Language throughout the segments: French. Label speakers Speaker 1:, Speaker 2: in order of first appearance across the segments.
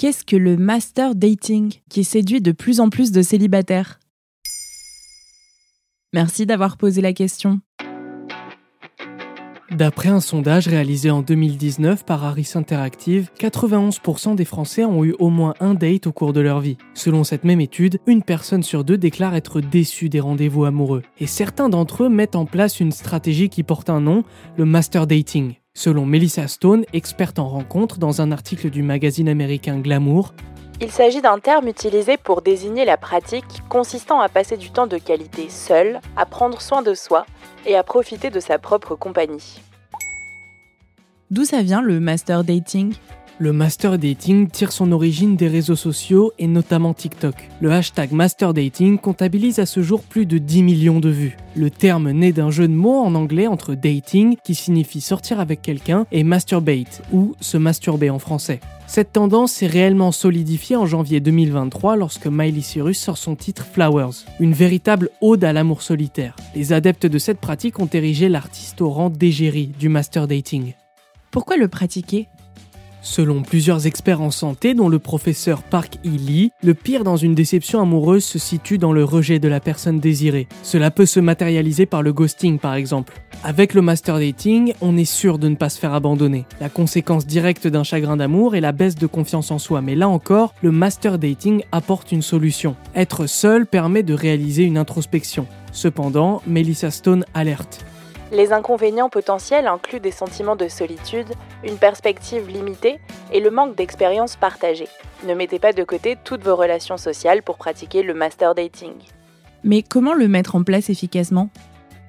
Speaker 1: Qu'est-ce que le master dating qui séduit de plus en plus de célibataires? Merci d'avoir posé la question.
Speaker 2: D'après un sondage réalisé en 2019 par Harris Interactive, 91% des Français ont eu au moins un date au cours de leur vie. Selon cette même étude, une personne sur deux déclare être déçue des rendez-vous amoureux. Et certains d'entre eux mettent en place une stratégie qui porte un nom, le master dating. Selon Melissa Stone, experte en rencontres dans un article du magazine américain Glamour,
Speaker 3: il s'agit d'un terme utilisé pour désigner la pratique consistant à passer du temps de qualité seul, à prendre soin de soi et à profiter de sa propre compagnie.
Speaker 1: D'où ça vient le master dating?
Speaker 2: Le master dating tire son origine des réseaux sociaux et notamment TikTok. Le hashtag master dating comptabilise à ce jour plus de 10 millions de vues. Le terme naît d'un jeu de mots en anglais entre dating, qui signifie sortir avec quelqu'un, et masturbate, ou se masturber en français. Cette tendance s'est réellement solidifiée en janvier 2023 lorsque Miley Cyrus sort son titre Flowers, une véritable ode à l'amour solitaire. Les adeptes de cette pratique ont érigé l'artiste au rang d'égérie du master dating.
Speaker 1: Pourquoi le pratiquer?
Speaker 2: Selon plusieurs experts en santé, dont le professeur Park Lee, le pire dans une déception amoureuse se situe dans le rejet de la personne désirée. Cela peut se matérialiser par le ghosting par exemple. Avec le master dating, on est sûr de ne pas se faire abandonner. La conséquence directe d'un chagrin d'amour est la baisse de confiance en soi, mais là encore, le master dating apporte une solution. Être seul permet de réaliser une introspection. Cependant, Melissa Stone alerte.
Speaker 3: Les inconvénients potentiels incluent des sentiments de solitude, une perspective limitée et le manque d'expérience partagée. Ne mettez pas de côté toutes vos relations sociales pour pratiquer le master dating.
Speaker 1: Mais comment le mettre en place efficacement?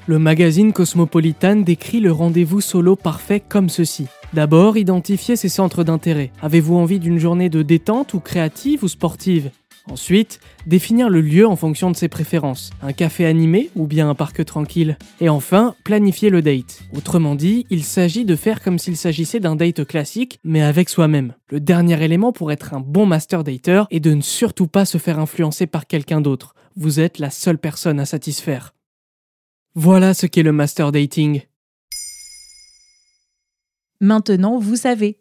Speaker 2: Le magazine Cosmopolitan décrit le rendez-vous solo parfait comme ceci. D'abord, identifiez ses centres d'intérêt. Avez-vous envie d'une journée de détente ou créative ou sportive? Ensuite, définir le lieu en fonction de ses préférences, un café animé ou bien un parc tranquille. Et enfin, planifier le date. Autrement dit, il s'agit de faire comme s'il s'agissait d'un date classique, mais avec soi-même. Le dernier élément pour être un bon master dater est de ne surtout pas se faire influencer par quelqu'un d'autre. Vous êtes la seule personne à satisfaire. Voilà ce qu'est le master dating.
Speaker 1: Maintenant, vous savez.